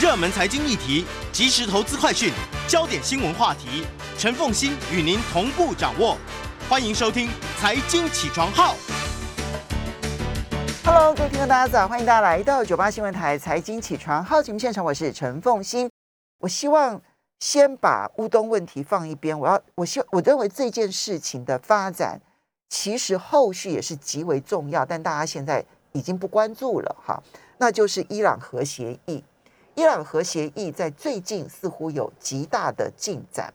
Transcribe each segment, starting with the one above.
热门财经议题、即时投资快讯、焦点新闻话题，陈凤欣与您同步掌握。欢迎收听《财经起床号》。Hello，各位听众，大家早！欢迎大家来到九八新闻台财经起床号节目现场，我是陈凤欣。我希望先把乌东问题放一边，我要我希我认为这件事情的发展，其实后续也是极为重要，但大家现在已经不关注了哈。那就是伊朗核协议。伊朗核协议在最近似乎有极大的进展，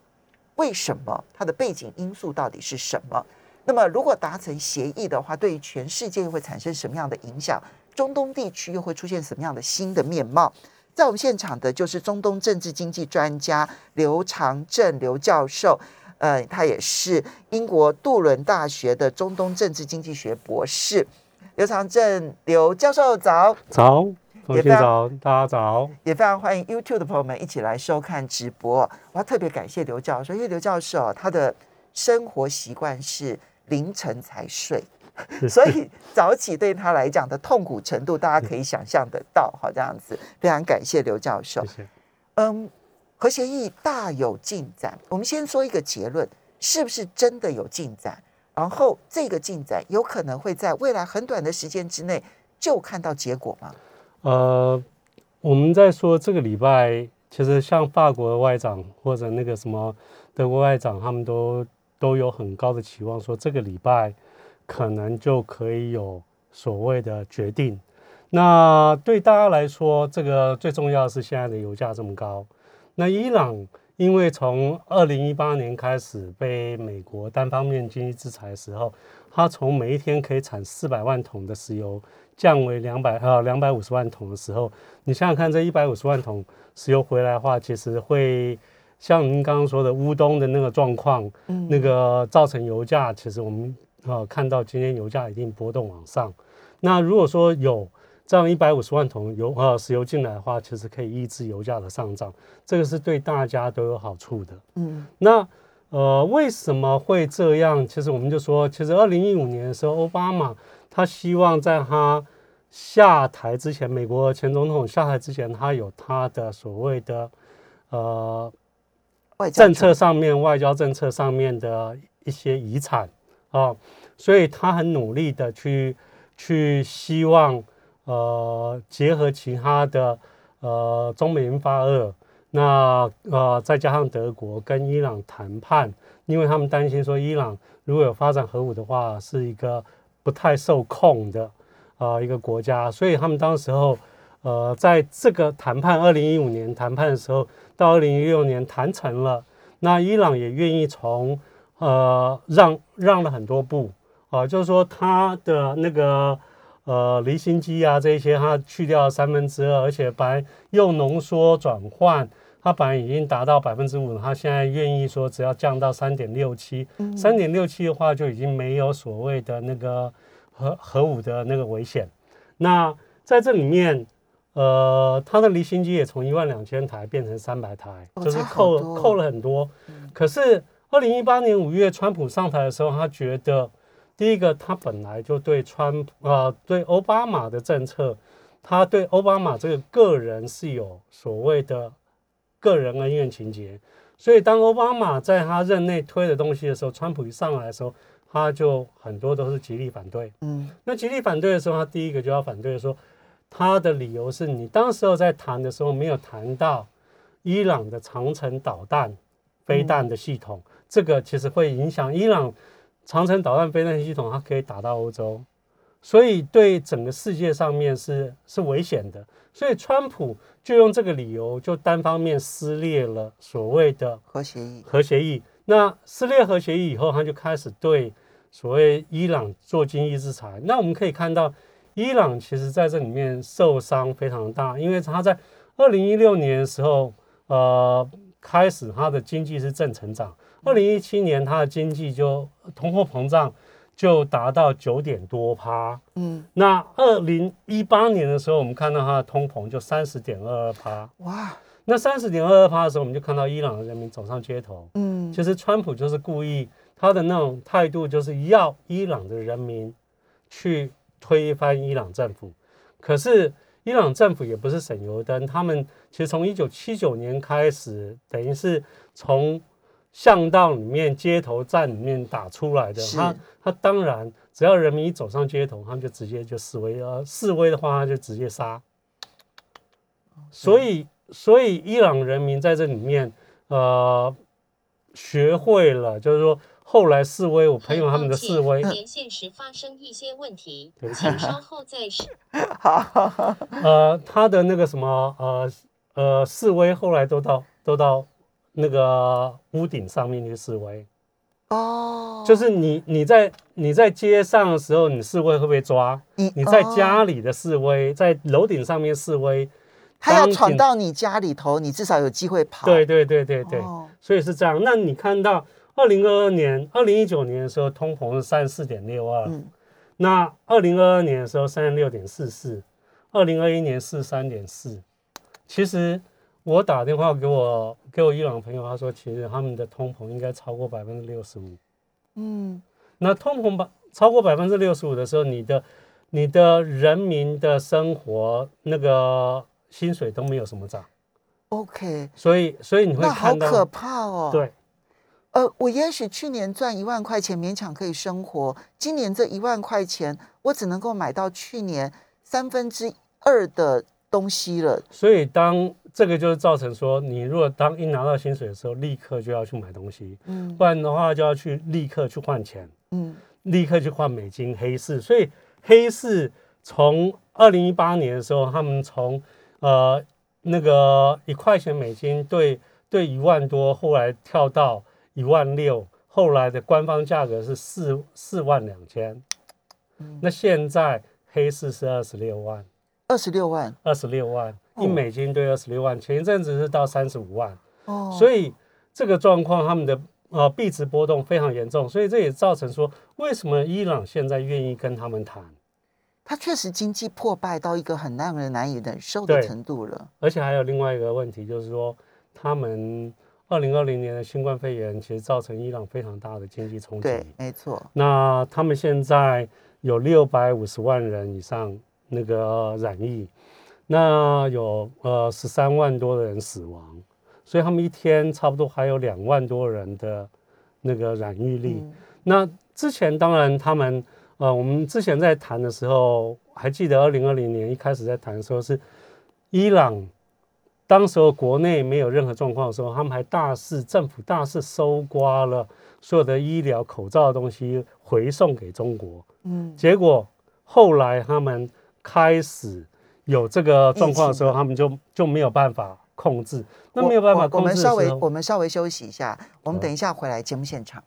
为什么？它的背景因素到底是什么？那么，如果达成协议的话，对于全世界又会产生什么样的影响？中东地区又会出现什么样的新的面貌？在我们现场的就是中东政治经济专家刘长正刘教授，呃，他也是英国杜伦大学的中东政治经济学博士。刘长正刘教授早，早，也非早，大家早。也非常欢迎 YouTube 的朋友们一起来收看直播。我要特别感谢刘教授，因为刘教授他的生活习惯是凌晨才睡，所以早起对他来讲的痛苦程度，大家可以想象得到。好，这样子，非常感谢刘教授谢。谢。嗯，核协议大有进展。我们先说一个结论，是不是真的有进展？然后这个进展有可能会在未来很短的时间之内就看到结果吗？呃，我们在说这个礼拜，其实像法国的外长或者那个什么德国外长，他们都都有很高的期望，说这个礼拜可能就可以有所谓的决定。那对大家来说，这个最重要的是现在的油价这么高。那伊朗因为从二零一八年开始被美国单方面经济制裁的时候，它从每一天可以产四百万桶的石油，降为两百呃两百五十万桶的时候，你想想看，这一百五十万桶石油回来的话，其实会像您刚刚说的乌东的那个状况，嗯那个造成油价，其实我们呃看到今天油价一定波动往上。那如果说有这样一百五十万桶油呃石油进来的话，其实可以抑制油价的上涨，这个是对大家都有好处的。嗯那呃，为什么会这样？其实我们就说，其实二零一五年的时候，奥巴马他希望在他下台之前，美国前总统下台之前，他有他的所谓的呃外交政策。上面、外交政策上面的一些遗产啊，所以他很努力的去去希望呃结合其他的呃中美英法俄，那呃再加上德国跟伊朗谈判，因为他们担心说伊朗如果有发展核武的话，是一个不太受控的呃一个国家，所以他们当时候呃在这个谈判二零一五年谈判的时候，到二零一六年谈成了，那伊朗也愿意从呃让让了很多步啊、就是说他的那个呃离心机啊这一些，它去掉三分之二，而且本来又浓缩转换。它本来已经达到百分之五，它现在愿意说只要降到三点六七，三点六七的话就已经没有所谓的那个核核武的那个危险。那在这里面，呃，它的离心机也从一万两千台变成三百台，就是扣多扣了很多。可是二零一八年五月，川普上台的时候，他觉得第一个，他本来就对川呃对奥巴马的政策，他对奥巴马这个个人是有所谓的个人恩怨情节，所以当奥巴马在他任内推的东西的时候，川普一上来的时候，他就很多都是极力反对。嗯那极力反对的时候，他第一个就要反对说，他的理由是你当时候在谈的时候没有谈到伊朗的长城导弹飞弹的系统，这个其实会影响伊朗长城导弹飞弹系统，它可以打到欧洲，所以对整个世界上面是是危险的。所以川普就用这个理由，就单方面撕裂了所谓的核协议，核协议。那撕裂核协议以后，他就开始对所谓伊朗做经济制裁。那我们可以看到，伊朗其实在这里面受伤非常大，因为他在二零一六年的时候，呃，开始它的经济是正成长，二零一七年它的经济就通货膨胀就达到九点多趴。嗯，那二零一八年的时候，我们看到它的通膨就三十点二二趴。哇，那三十点二二趴的时候，我们就看到伊朗的人民走上街头。嗯，其实川普就是故意，他的那种态度就是要伊朗的人民去推翻伊朗政府。可是伊朗政府也不是省油灯，他们其实从一九七九年开始，等于是从巷道里面、街头战里面打出来的。他他当然，只要人民一走上街头，他们就直接就示威。呃，示威的话，他就直接杀。所以，所以伊朗人民在这里面，呃，学会了，就是说后来示威，我朋友他们的示威，连线时发生一些问题请稍后再试。好，呃，他的那个什么，呃呃，示威后来都到都到那个屋顶上面去示威，哦，就是你你在你在街上的时候，你示威会被抓；你你在哦。家里的示威，在楼顶上面示威，他要闯到你家里头，你至少有机会跑。对对对对对，哦所以是这样。那你看到二零二二年、二零一九年的时候，通膨是三十四点六二，嗯那二零二二年的时候三十六点四四，二零二一年四三点四。其实我打电话给我给我伊朗朋友，他说其实他们的通膨应该超过百分之六十五。嗯，那通膨百超过百分之六十五的时候，你的你的人民的生活那个薪水都没有什么涨，OK，所以所以你会那好看到可怕哦。，对。呃，我也许去年赚一万块钱勉强可以生活，今年这一万块钱我只能够买到去年三分之二的东西了。所以当这个就是造成说，你如果当一拿到薪水的时候，立刻就要去买东西，嗯。不然的话就要去立刻去换钱，嗯，立刻去换美金黑市。所以黑市从二零一八年的时候，他们从呃那个一块钱美金对对一万多，后来跳到一万六，后来的官方价格是四四万两千。嗯。那现在黑市是二十六万。二十六万。二十六万，哦。一美金兑二十六万，前一阵子是到三十五万，哦，所以这个状况他们的呃币值波动非常严重，所以这也造成说为什么伊朗现在愿意跟他们谈，它确实经济破败到一个很让人难以忍受的程度了。而且还有另外一个问题就是说，他们二零二零年的新冠肺炎其实造成伊朗非常大的经济冲击，对，没错。那他们现在有六百五十万人以上那个染疫，那有呃十三万多的人死亡，所以他们一天差不多还有两万多人的那个染疫率。嗯那之前当然他们呃，我们之前在谈的时候，还记得二零二零年一开始在谈的时候是伊朗。当时候国内没有任何状况的时候，他们还大肆政府大肆搜刮了所有的医疗口罩的东西回送给中国，嗯，结果后来他们开始有这个状况的时候，他们就就没有办法控制。那我没有办法我我控制的们稍微，我们稍微休息一下，我们等一下回来节目现场。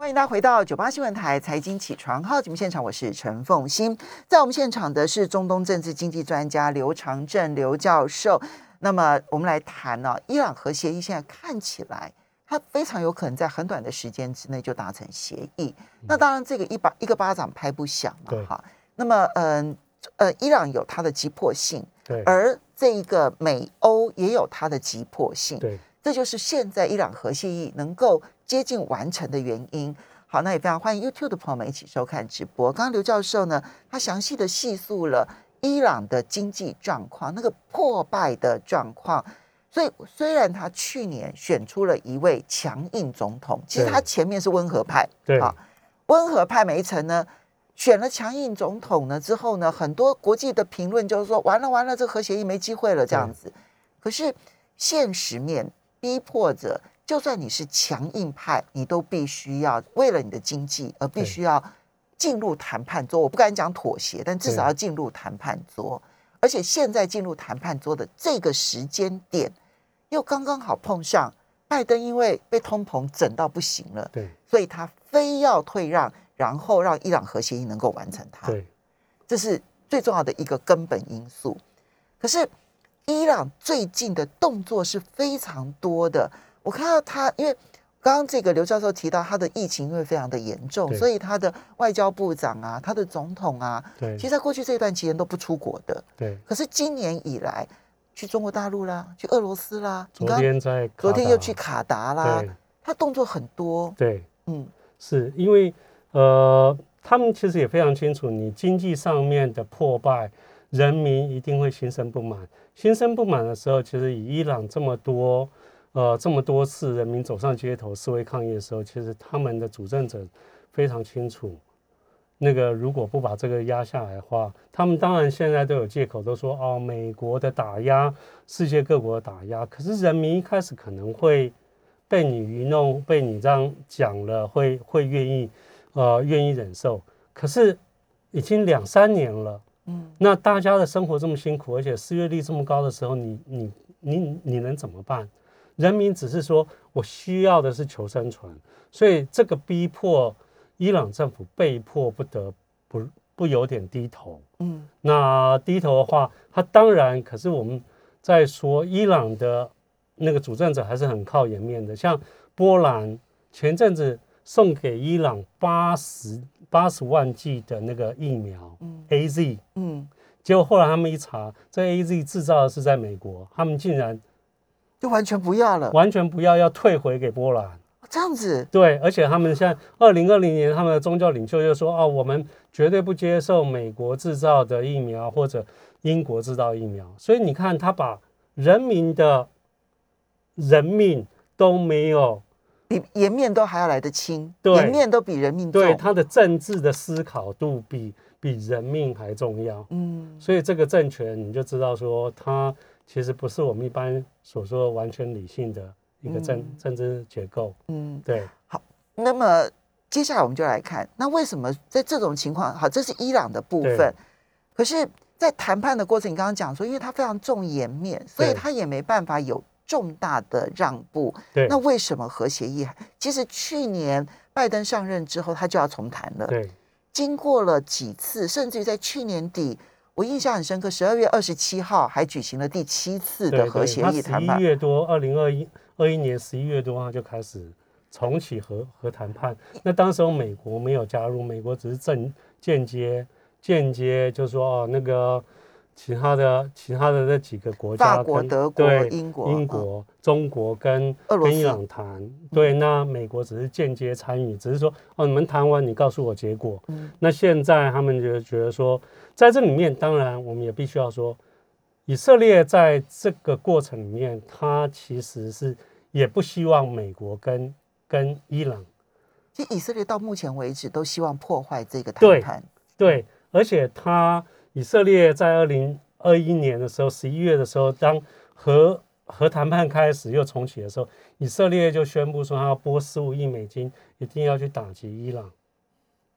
欢迎大家回到九八新闻台财经起床号节目现场，我是陈凤欣。在我们现场的是中东政治经济专家刘长正刘教授。那么我们来谈呢、伊朗核协议现在看起来，它非常有可能在很短的时间之内就达成协议。那当然，这个一巴一个巴掌拍不响嘛，哈。那么，嗯呃，伊朗有它的急迫性，对而这一个美欧也有它的急迫性。对这就是现在伊朗核协议能够接近完成的原因。好，那也非常欢迎 YouTube 的朋友们一起收看直播。刚刚刘教授呢，他详细的细述了伊朗的经济状况，那个破败的状况。所以虽然他去年选出了一位强硬总统，其实他前面是温和派，对啊，温和派没成呢，选了强硬总统呢之后呢，很多国际的评论就是说，完了完了，这个核协议没机会了这样子。可是现实面逼迫着，就算你是强硬派，你都必须要为了你的经济而必须要进入谈判桌。我不敢讲妥协，但至少要进入谈判桌。而且现在进入谈判桌的这个时间点，又刚刚好碰上拜登因为被通膨整到不行了，对所以他非要退让，然后让伊朗核协议能够完成它。对这是最重要的一个根本因素。可是伊朗最近的动作是非常多的，我看到他，因为刚刚这个刘教授提到他的疫情因为非常的严重，所以他的外交部长啊，他的总统啊，对其实在过去这段期间都不出国的。对。可是今年以来，去中国大陆啦，去俄罗斯啦，昨天在昨天又去卡达啦，他动作很多，对，嗯，是因为呃，他们其实也非常清楚，你经济上面的破败，人民一定会心生不满。心生不满的时候，其实以伊朗这么多呃这么多次人民走上街头示威抗议的时候，其实他们的主政者非常清楚，那个如果不把这个压下来的话，他们当然现在都有借口，都说哦美国的打压，世界各国的打压，可是人民一开始可能会被你愚弄，被你这样讲了，会会愿意呃愿意忍受，可是已经两三年了。嗯，那大家的生活这么辛苦，而且失业率这么高的时候，你你你你能怎么办？人民只是说我需要的是求生存，所以这个逼迫伊朗政府被迫不得不不有点低头。嗯那低头的话，他当然，可是我们在说伊朗的那个主政者还是很靠颜面的，像波兰前阵子送给伊朗八十八十万剂的那个疫苗嗯 A Z。嗯，结果后来他们一查，这 A Z 制造的是在美国，他们竟然就完全不要了，完全不要，要退回给波兰。这样子，对，而且他们现在二零二零年，他们的宗教领袖就说：“哦，我们绝对不接受美国制造的疫苗或者英国制造疫苗。”所以你看，他把人民的人命都没有，比颜面都还要来得轻，对颜面都比人命重。对他的政治的思考度比比人命还重要。嗯，所以这个政权你就知道说，它其实不是我们一般所说完全理性的一个政、嗯政治结构。嗯，对，好那么接下来我们就来看，那为什么在这种情况，好，这是伊朗的部分，可是，在谈判的过程，你刚刚讲说，因为他非常重颜面，所以他也没办法有重大的让步。对那为什么核协议还？其实去年拜登上任之后，他就要重谈了。对，经过了几次，甚至于在去年底，我印象很深刻，十二月二十七号还举行了第七次的对对，核协议谈判。一月多，二零二一二一年十一月多，他就开始重启核核谈判。那当时候美国没有加入，美国只是正间接间接就说哦，那个其他的其他的那几个国家法国、跟德国、英国、嗯英国、中国跟跟伊朗谈，对，那美国只是间接参与，只是说哦，你们谈完，你告诉我结果。嗯。那现在他们就觉得说，在这里面，当然我们也必须要说，以色列在这个过程里面，他其实是也不希望美国跟跟伊朗。其实以色列到目前为止都希望破坏这个谈对判。对，而且他以色列在二零二一年的时候，十一月的时候，当核核谈判开始又重启的时候，以色列就宣布说，他要拨十五亿美金，一定要去打击伊朗。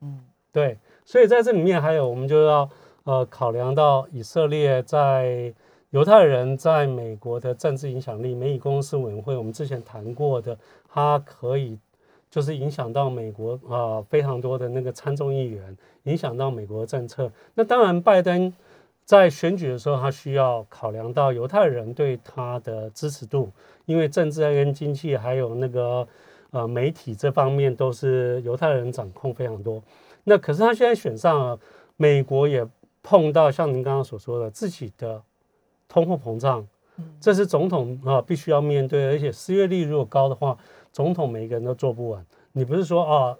嗯对，所以在这里面还有我们就要呃考量到以色列在犹太人在美国的政治影响力，美以公司委员会我们之前谈过的，它可以就是影响到美国啊、呃非常多的那个参众议员，影响到美国的政策。那当然，拜登在选举的时候，他需要考量到犹太人对他的支持度，因为政治跟经济还有那个呃媒体这方面都是犹太人掌控非常多。那可是他现在选上了，美国也碰到像您刚刚所说的自己的通货膨胀，这是总统啊必须要面对，而且失业率如果高的话，总统每一个人都做不完。你不是说啊，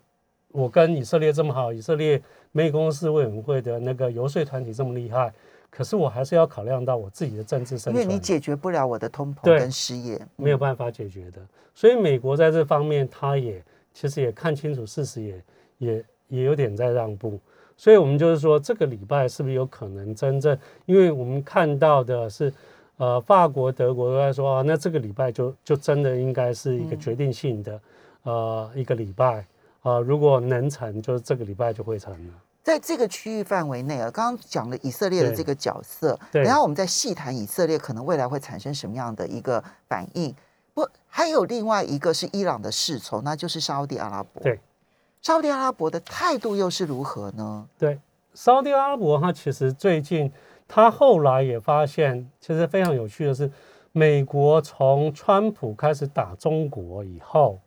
我跟以色列这么好，以色列美公司委员会的那个游说团体这么厉害，可是我还是要考量到我自己的政治生存。因为你解决不了我的通膨对跟失业，没有办法解决的。所以美国在这方面，他也其实也看清楚事实也，也也有点在让步。所以我们就是说，这个礼拜是不是有可能真正？因为我们看到的是，呃，法国、德国都在说啊，那这个礼拜就就真的应该是一个决定性的，呃，一个礼拜啊、如果能成，就是这个礼拜就会成了。在这个区域范围内啊，刚刚讲了以色列的对这个角色，然后我们再细谈以色列可能未来会产生什么样的一个反应。不，还有另外一个是伊朗的侍从，那就是沙烏地阿拉伯。对，沙烏地阿拉伯的态度又是如何呢？对，沙地阿拉伯，它其实最近，他后来也发现，其实非常有趣的是，美国从川普开始打中国以后，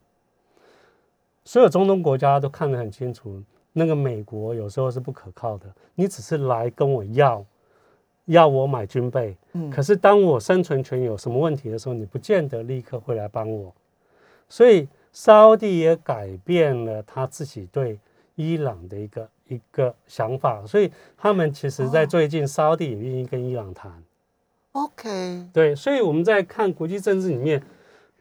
所有中东国家都看得很清楚，那个美国有时候是不可靠的，你只是来跟我要，要我买军备，嗯可是当我生存权有什么问题的时候，你不见得立刻会来帮我。所以沙地也改变了他自己对伊朗的一个一个想法，所以他们其实在哦最近，沙地也愿意跟伊朗谈。OK，对，所以我们在看国际政治里面，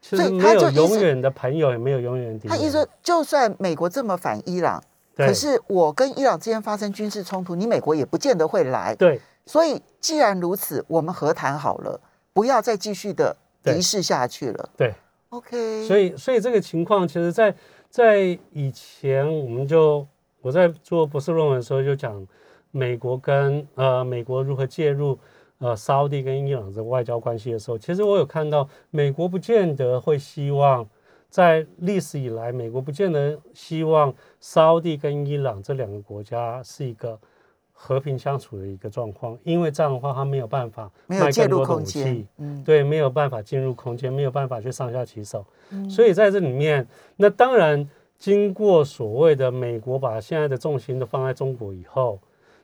其实没有他就永远的朋友，也没有永远的敌人。他意思说，就算美国这么反伊朗，可是我跟伊朗之间发生军事冲突，你美国也不见得会来。对所以既然如此，我们和谈好了，不要再继续的敌视下去了。对，OK，所以所以这个情况，其实在在以前，我们就我在做博士论文的时候就讲美国跟呃美国如何介入呃沙地跟伊朗的外交关系的时候，其实我有看到美国不见得会希望。在历史以来，美国不见得希望沙地跟伊朗这两个国家是一个和平相处的一个状况，因为这样的话，他没有办法没有介入卖更多的武空间器，，嗯，对，没有办法进入空间，没有办法去上下其手。嗯所以在这里面，那当然经过所谓的美国把现在的重心都放在中国以后，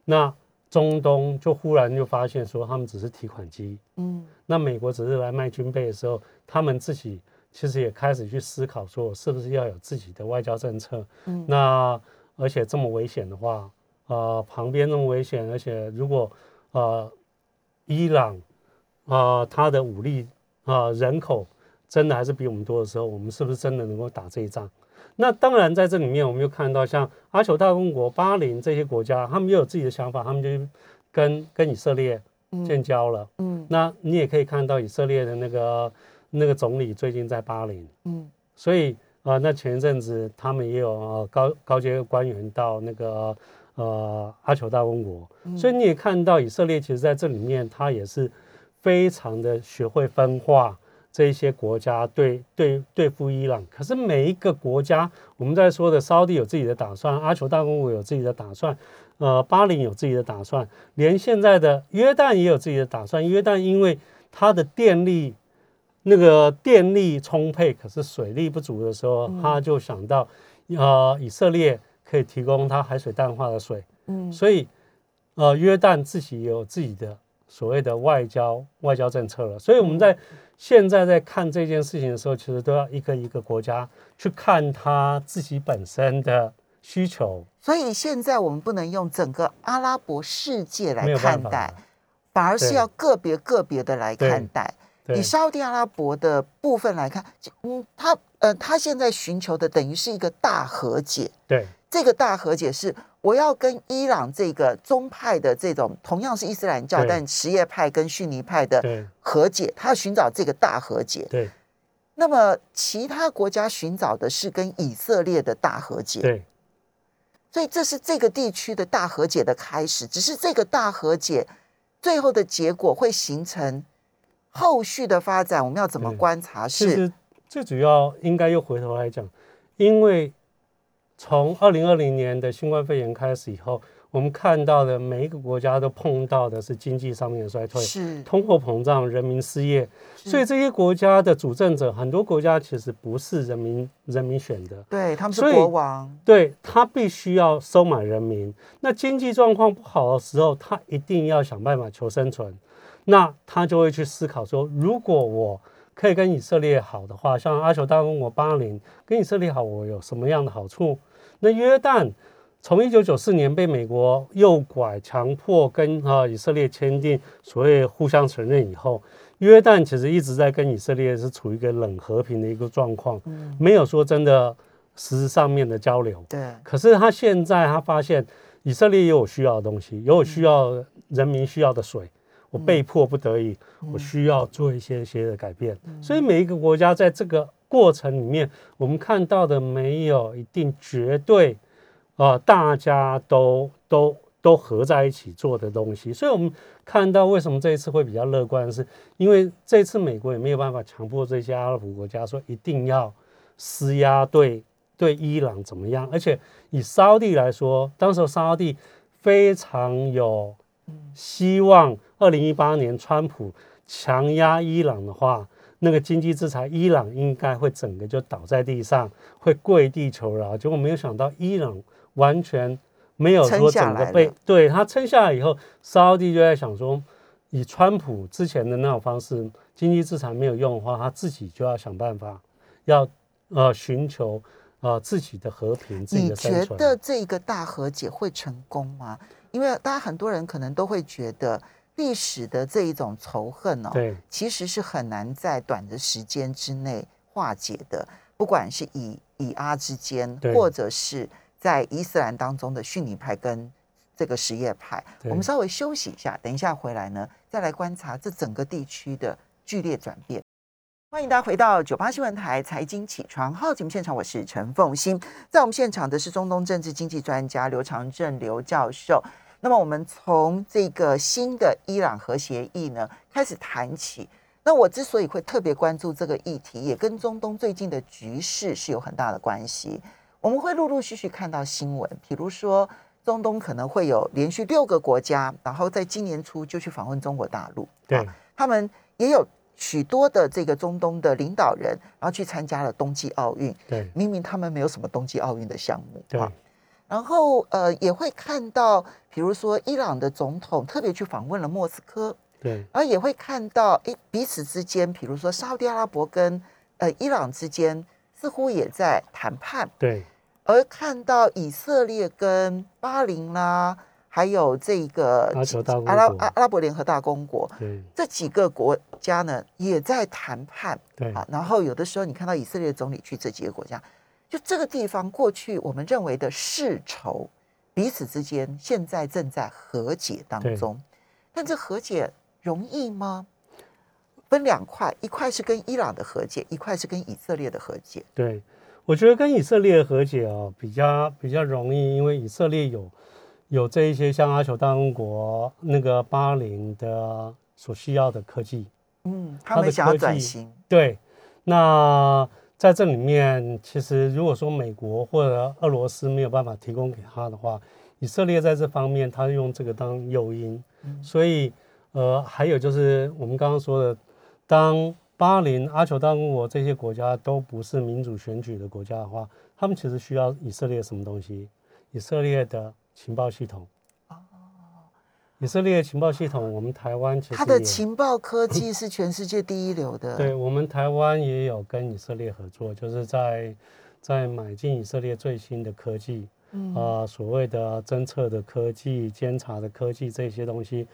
那中东就忽然就发现说他们只是提款机，嗯那美国只是来卖军备的时候，他们自己其实也开始去思考说，是不是要有自己的外交政策？嗯那而且这么危险的话，呃，旁边那么危险，而且如果呃伊朗啊、呃、它的武力啊、呃人口真的还是比我们多的时候，我们是不是真的能够打这一仗？那当然，在这里面我们又看到像阿酋大公国、巴林这些国家，他们也有自己的想法，他们就跟跟以色列建交了。嗯那你也可以看到以色列的那个那个总理最近在巴林，嗯所以啊、呃那前一阵子他们也有、呃、高高阶官员到那个呃阿酋大公国，所以你也看到以色列其实在这里面，他也是非常的学会分化这一些国家对对对付伊朗。可是每一个国家，我们在说的沙地有自己的打算，阿酋大公国有自己的打算，呃，巴林有自己的打算，连现在的约旦也有自己的打算。约旦因为它的电力那个电力充沛，可是水力不足的时候，他就想到，呃，以色列可以提供它海水淡化的水，嗯。所以，呃，约旦自己也有自己的所谓的外交外交政策了。所以我们在现在在看这件事情的时候，其实都要一个一个国家去看他自己本身的需求，所以现在我们不能用整个阿拉伯世界来看待，反而是要个别个别的来看待。对以沙特阿拉伯的部分来看，嗯，他呃，他现在寻求的等于是一个大和解。对这个大和解是我要跟伊朗这个宗派的这种同样是伊斯兰教，但什叶派跟逊尼派的对和解，他要寻找这个大和解。对那么其他国家寻找的是跟以色列的大和解。对所以这是这个地区的大和解的开始，只是这个大和解最后的结果会形成后续的发展，我们要怎么对观察？是其实最主要应该又回头来讲，因为从二零二零年的新冠肺炎开始以后，我们看到的每一个国家都碰到的是经济上面的衰退、是通货膨胀、人民失业，所以这些国家的主政者，很多国家其实不是人民人民选的，对他们是国王，对他必须要收买人民。那经济状况不好的时候，他一定要想办法求生存。那他就会去思考说，如果我可以跟以色列好的话，像阿酋大公国巴林跟以色列好，我有什么样的好处？那约旦从一九九四年被美国诱拐、强迫跟啊以色列签订所谓互相承认以后，约旦其实一直在跟以色列是处于一个冷和平的一个状况，嗯，没有说真的实质上面的交流。对，可是他现在他发现以色列也有需要的东西，也有需要人民需要的水，我被迫不得已，我需要做一些些的改变。所以每一个国家在这个过程里面，我们看到的没有一定绝对，呃，大家都都都合在一起做的东西。所以我们看到为什么这一次会比较乐观，是因为这次美国也没有办法强迫这些阿拉伯国家说一定要施压对对伊朗怎么样，而且以沙地来说，当时沙地非常有希望，二零一八年川普强压伊朗的话，那个经济制裁，伊朗应该会整个就倒在地上，会跪地求饶。结果没有想到，伊朗完全没有说整个被对他撑下来以后，沙地就在想说，以川普之前的那种方式，经济制裁没有用的话，他自己就要想办法，要呃寻求呃自己的和平、自己你的生存你。觉得这一个大和解会成功吗？因为大家很多人可能都会觉得历史的这一种仇恨哦，对其实是很难在短的时间之内化解的，不管是以以阿之间，或者是在伊斯兰当中的逊尼派跟这个什叶派。我们稍微休息一下，等一下回来呢，再来观察这整个地区的剧烈转变。欢迎大家回到九八新闻台财经起床号节目现场，我是陈凤欣。在我们现场的是中东政治经济专家刘长正刘教授。那么我们从这个新的伊朗核协议呢开始谈起。那我之所以会特别关注这个议题，也跟中东最近的局势是有很大的关系。我们会陆陆续续看到新闻，比如说中东可能会有连续六个国家，然后在今年初就去访问中国大陆。对啊他们也有许多的这个中东的领导人，然后去参加了冬季奥运。对明明他们没有什么冬季奥运的项目，对啊然后呃也会看到，比如说伊朗的总统特别去访问了莫斯科，对。而也会看到，诶彼此之间，比如说沙特阿拉伯跟呃伊朗之间似乎也在谈判，对。而看到以色列跟巴林啦，还有这个阿拉阿阿拉伯联合大公国对。这几个国家呢，也在谈判。对。啊，然后有的时候你看到以色列总理去这几个国家，就这个地方过去我们认为的世仇，彼此之间现在正在和解当中，但这和解容易吗？分两块，一块是跟伊朗的和解，一块是跟以色列的和解。对，我觉得跟以色列和解哦比较比较容易，因为以色列有有这一些像阿酋大公国那个巴林的所需要的科技，嗯，他们想要转型，对，那在这里面，其实如果说美国或者俄罗斯没有办法提供给他的话，以色列在这方面他用这个当诱因，所以呃，还有就是我们刚刚说的，当巴林、阿酋大公国这些国家都不是民主选举的国家的话，他们其实需要以色列什么东西？以色列的情报系统。以色列的情报系统，我们台湾其实它的情报科技是全世界第一流的。对我们台湾也有跟以色列合作，就是在在买进以色列最新的科技，嗯啊、所谓的侦测的科技、监察的科技这些东西，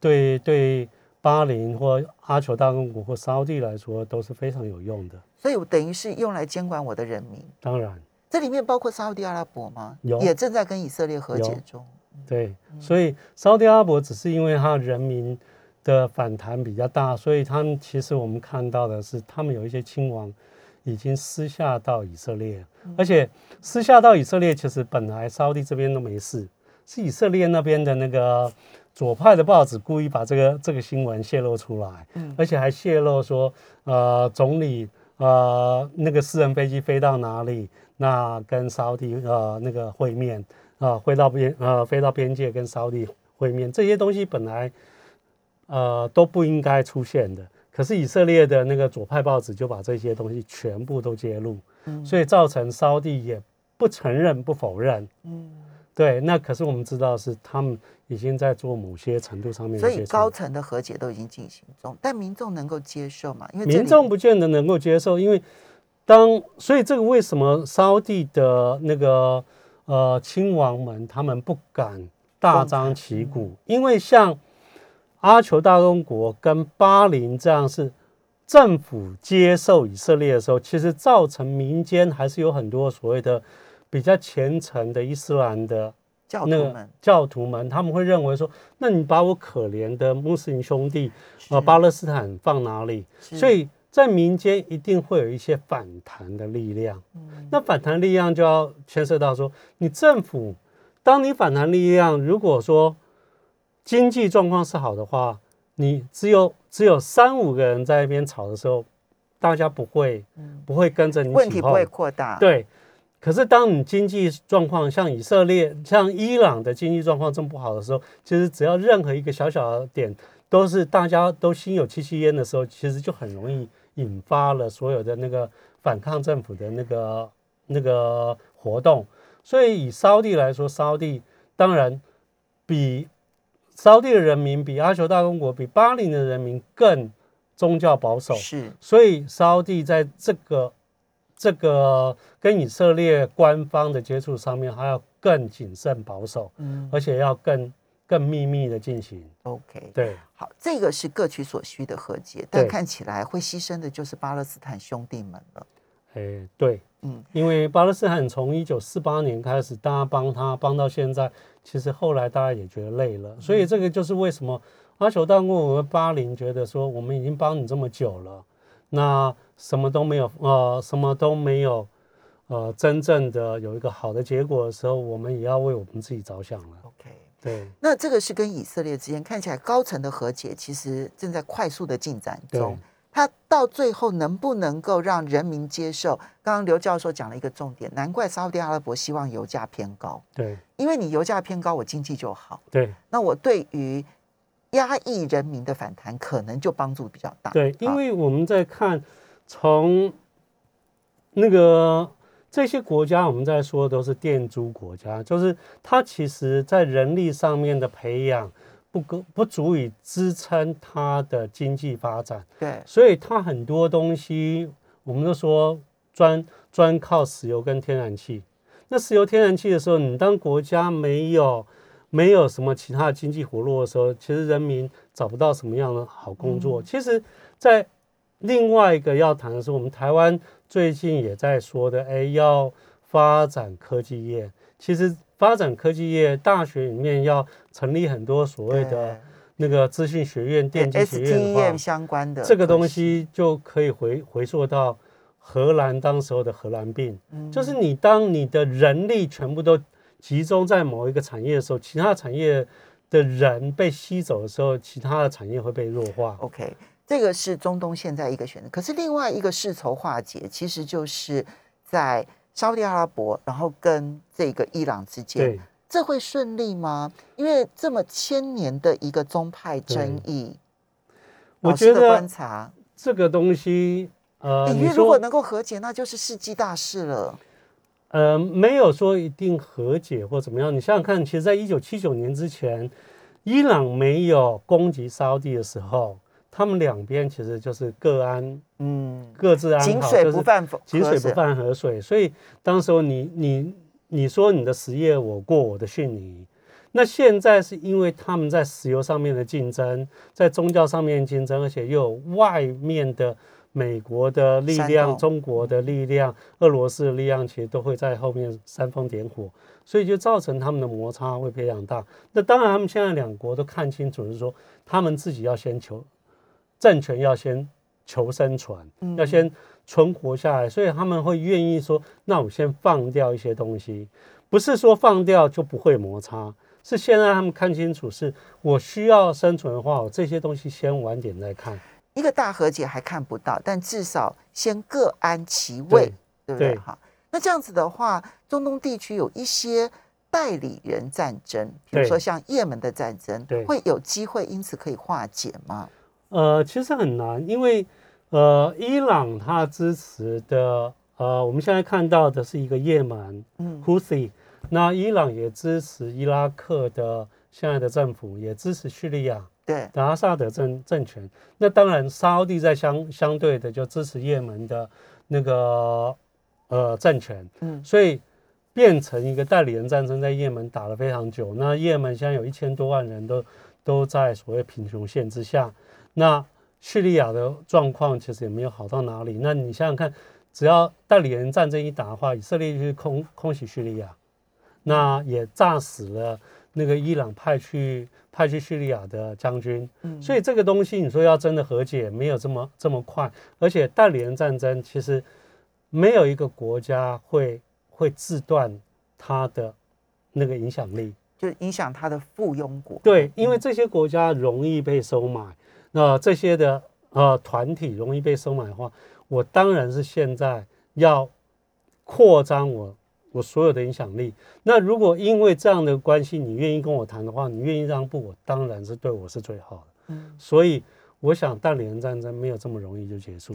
对对巴林或阿酋大公国或沙地来说都是非常有用的。所以我等于是用来监管我的人民。当然，这里面包括沙地阿拉伯吗？有也正在跟以色列和解中。对，所以沙特阿拉伯只是因为它人民的反弹比较大，所以他们其实我们看到的是，他们有一些亲王已经私下到以色列，而且私下到以色列，其实本来沙地这边都没事，是以色列那边的那个左派的报纸故意把这个这个新闻泄露出来，嗯。而且还泄露说，呃，总理呃那个私人飞机飞到哪里，那跟沙地呃那个会面。啊，飞到边呃飞到边界跟沙地会面，这些东西本来呃都不应该出现的，可是以色列的那个左派报纸就把这些东西全部都揭露，嗯所以造成沙地也不承认不否认，嗯，对，那可是我们知道是他们已经在做某些程度上面所以高层的和解都已经进行中，但民众能够接受吗？因为民众不见得能够接受，因为当所以这个为什么沙地的那个呃亲王们他们不敢大张旗鼓，因为像阿酋大公国跟巴林这样是政府接受以色列的时候，其实造成民间还是有很多所谓的比较虔诚的伊斯兰的那个教徒们。教徒们，他们会认为说，那你把我可怜的穆斯林兄弟，呃，巴勒斯坦放哪里？所以在民间一定会有一些反弹的力量。嗯那反弹力量就要牵涉到说，你政府，当你反弹力量如果说经济状况是好的话，你只有只有三五个人在那边吵的时候，大家不会不会跟着你问题不会扩大。，对，可是当你经济状况像以色列、像伊朗的经济状况这么不好的时候，其实只要任何一个小小的点，都是大家都心有戚戚焉的时候，其实就很容易引发了所有的那个反抗政府的那个那个活动。所以以沙地来说，沙地当然比沙地的人民、比阿酋大公国、比巴林的人民更宗教保守。是所以沙地在这个这个跟以色列官方的接触上面，还要更谨慎保守，嗯而且要更更秘密的进行。，OK，对。好，这个是各取所需的和解，但看起来会牺牲的就是巴勒斯坦兄弟们了。哎，对，嗯，因为巴勒斯坦从一九四八年开始，大家帮他帮到现在，其实后来大家也觉得累了，所以这个就是为什么阿酋大公和巴林觉得说，我们已经帮你这么久了，那什么都没有，呃，什么都没有，呃，真正的有一个好的结果的时候，我们也要为我们自己着想了。OK，对那这个是跟以色列之间看起来高层的和解，其实正在快速的进展中对。它到最后能不能够让人民接受？刚刚刘教授讲了一个重点，难怪沙特阿拉伯希望油价偏高，对因为你油价偏高，我经济就好。对那我对于压抑人民的反弹，可能就帮助比较大。对，因好为我们在看从那个这些国家，我们在说都是电租国家，就是它其实在人力上面的培养不够不足以支撑它的经济发展，对所以它很多东西我们都说专专靠石油跟天然气。那石油、天然气的时候，你当国家没有没有什么其他的经济活络的时候，其实人民找不到什么样的好工作。其实，在另外一个要谈的是，我们台湾最近也在说的，哎，要发展科技业。其实发展科技业，大学里面要成立很多所谓的那个资讯学院、电机学院的话相关的这个东，西就可以回回溯到荷兰当时候的荷兰病，嗯就是你当你的人力全部都集中在某一个产业的时候，其他产业的人被吸走的时候，其他的产业会被弱化。OK，这个是中东现在一个选择。可是另外一个世仇化解，其实就是在沙特阿拉伯，然后跟这个伊朗之间对，这会顺利吗？因为这么千年的一个宗派争议，我觉得观察，这个东西，呃，隐你说约如果能够和解，那就是世纪大事了。呃，没有说一定和解或怎么样。你想想看，其实在一九七九年之前，伊朗没有攻击沙地的时候，他们两边其实就是各安嗯，各自安好，井水就是不犯河井水不犯河水，所以当时候你你你说你的实业我过我的逊尼，那现在是因为他们在石油上面的竞争，在宗教上面的竞争，而且又有外面的美国的力量、中国的力量、俄罗斯的力量，其实都会在后面煽风点火，所以就造成他们的摩擦会非常大。那当然，他们现在两国都看清楚，是说他们自己要先求政权，要先求生存，嗯要先存活下来，所以他们会愿意说，那我先放掉一些东西，不是说放掉就不会摩擦，是现在他们看清楚，是我需要生存的话，我这些东西先晚点再看。一个大和解还看不到，但至少先各安其位，对不对？对好，那这样子的话，中东地区有一些代理人战争，比如对说像也门的战争对，会有机会因此可以化解吗？呃，其实很难，因为呃，伊朗它支持的呃，我们现在看到的是一个也门嗯 Houthi，那伊朗也支持伊拉克的现在的政府，也支持叙利亚。对，的阿萨德政政权，那当然沙烏地在相相对的就支持也门的那个呃政权，嗯所以变成一个代理人战争，在也门打了非常久。那也门现在有一千多万人都都在所谓贫穷线之下，那叙利亚的状况其实也没有好到哪里。那你想想看，只要代理人战争一打的话，以色列就去空空袭叙利亚，那也炸死了那个伊朗派去派去叙利亚的将军。嗯所以这个东西，你说要真的和解，没有这么这么快，而且代理人战争其实没有一个国家会会自断它的那个影响力。就影响他的附庸国。对，因为这些国家容易被收买，那这些的呃团体容易被收买的话，我当然是现在要扩张我我所有的影响力。那如果因为这样的关系，你愿意跟我谈的话，你愿意让步，我当然是对我是最好的。嗯，所以我想，代理人战争没有这么容易就结束。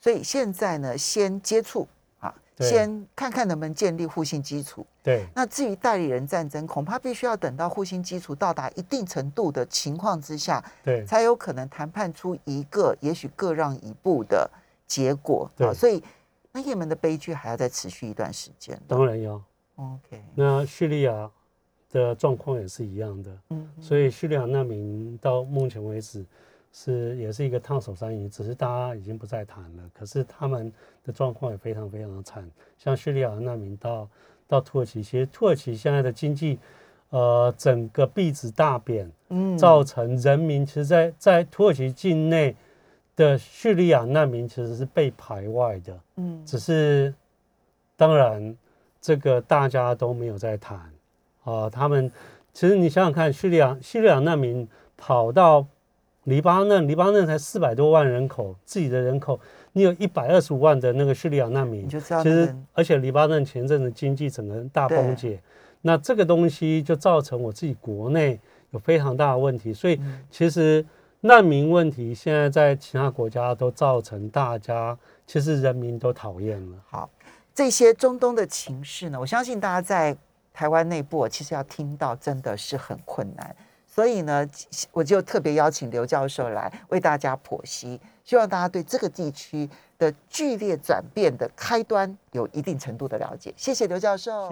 所以现在呢，先接触啊，先看看能不能建立互信基础。对那至于代理人战争，恐怕必须要等到互信基础到达一定程度的情况之下，对才有可能谈判出一个也许各让一步的结果啊。对所以那也门的悲剧还要再持续一段时间。当然要。OK，那叙利亚的状况也是一样的，嗯，所以叙利亚难民到目前为止是也是一个烫手山芋，只是大家已经不再谈了。可是他们的状况也非常非常的惨，像叙利亚的难民到到土耳其，其实土耳其现在的经济，呃，整个币值大贬，嗯造成人民其实在在土耳其境内的叙利亚难民其实是被排外的，嗯只是当然这个大家都没有在谈啊。他们其实你想想看，叙利亚叙利亚难民跑到黎巴嫩，黎巴嫩才四百多万人口，自己的人口，你有一百二十五万的那个叙利亚难民你，就知道其实而且黎巴嫩前阵子经济整个大崩解，那这个东西就造成我自己国内有非常大的问题，所以嗯。其实难民问题现在在其他国家都造成大家其实人民都讨厌了。好，这些中东的情势呢，我相信大家在台湾内部其实要听到真的是很困难，所以呢，我就特别邀请刘教授来为大家剖析，希望大家对这个地区的剧烈转变的开端有一定程度的了解。谢谢刘教授。